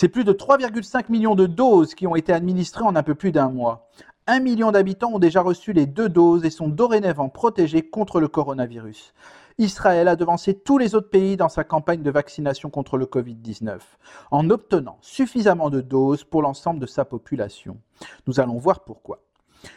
C'est plus de 3,5 millions de doses qui ont été administrées en un peu plus d'un mois. Un million d'habitants ont déjà reçu les deux doses et sont dorénavant protégés contre le coronavirus. Israël a devancé tous les autres pays dans sa campagne de vaccination contre le Covid-19, en obtenant suffisamment de doses pour l'ensemble de sa population. Nous allons voir pourquoi.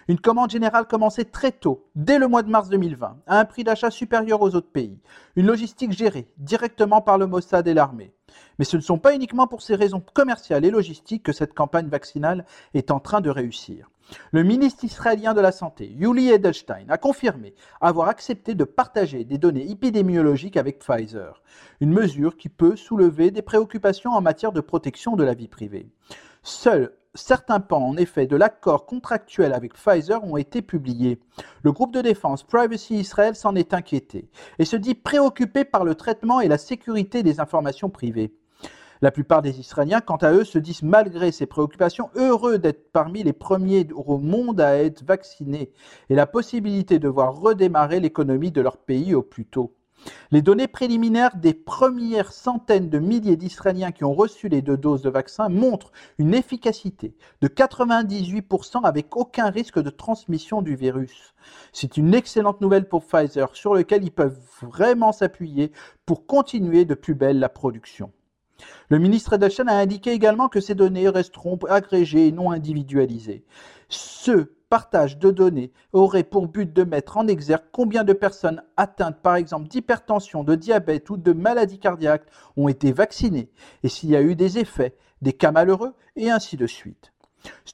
Une commande générale commençait très tôt, dès le mois de mars 2020, à un prix d'achat supérieur aux autres pays. Une logistique gérée directement par le Mossad et l'armée. Mais ce ne sont pas uniquement pour ces raisons commerciales et logistiques que cette campagne vaccinale est en train de réussir. Le ministre israélien de la Santé, Yuli Edelstein, a confirmé avoir accepté de partager des données épidémiologiques avec Pfizer, une mesure qui peut soulever des préoccupations en matière de protection de la vie privée. Seuls certains pans, en effet, de l'accord contractuel avec Pfizer ont été publiés. Le groupe de défense Privacy Israel s'en est inquiété et se dit préoccupé par le traitement et la sécurité des informations privées. La plupart des Israéliens, quant à eux, se disent malgré ces préoccupations heureux d'être parmi les premiers au monde à être vaccinés et la possibilité de voir redémarrer l'économie de leur pays au plus tôt. Les données préliminaires des premières centaines de milliers d'Israéliens qui ont reçu les deux doses de vaccin montrent une efficacité de 98% avec aucun risque de transmission du virus. C'est une excellente nouvelle pour Pfizer sur lequel ils peuvent vraiment s'appuyer pour continuer de plus belle la production. Le ministre Edelstein a indiqué également que ces données resteront agrégées et non individualisées. Ce partage de données aurait pour but de mettre en exergue combien de personnes atteintes par exemple d'hypertension, de diabète ou de maladies cardiaques ont été vaccinées et s'il y a eu des effets, des cas malheureux et ainsi de suite.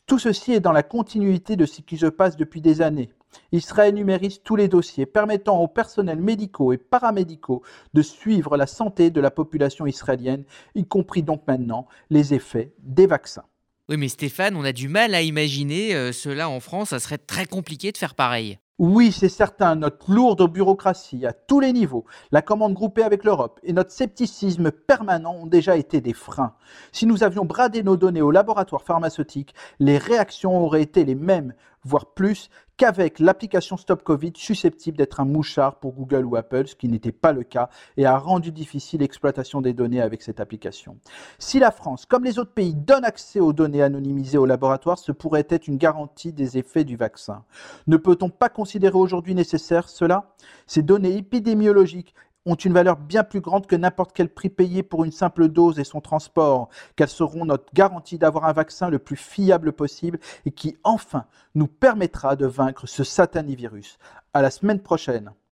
Tout ceci est dans la continuité de ce qui se passe depuis des années. Israël numérise tous les dossiers permettant aux personnels médicaux et paramédicaux de suivre la santé de la population israélienne, y compris donc maintenant les effets des vaccins. Oui, mais Stéphane, on a du mal à imaginer euh, cela en France, ça serait très compliqué de faire pareil. Oui, c'est certain, notre lourde bureaucratie à tous les niveaux, la commande groupée avec l'Europe et notre scepticisme permanent ont déjà été des freins. Si nous avions bradé nos données aux laboratoires pharmaceutiques, les réactions auraient été les mêmes, voire plus, qu'avec l'application Stop Covid susceptible d'être un mouchard pour Google ou Apple, ce qui n'était pas le cas et a rendu difficile l'exploitation des données avec cette application. Si la France, comme les autres pays, donne accès aux données anonymisées aux laboratoires, ce pourrait être une garantie des effets du vaccin. Ne peut-on pas considérer aujourd'hui nécessaire cela? Ces données épidémiologiques ont une valeur bien plus grande que n'importe quel prix payé pour une simple dose et son transport, qu'elles seront notre garantie d'avoir un vaccin le plus fiable possible et qui enfin nous permettra de vaincre ce satanivirus. À la semaine prochaine.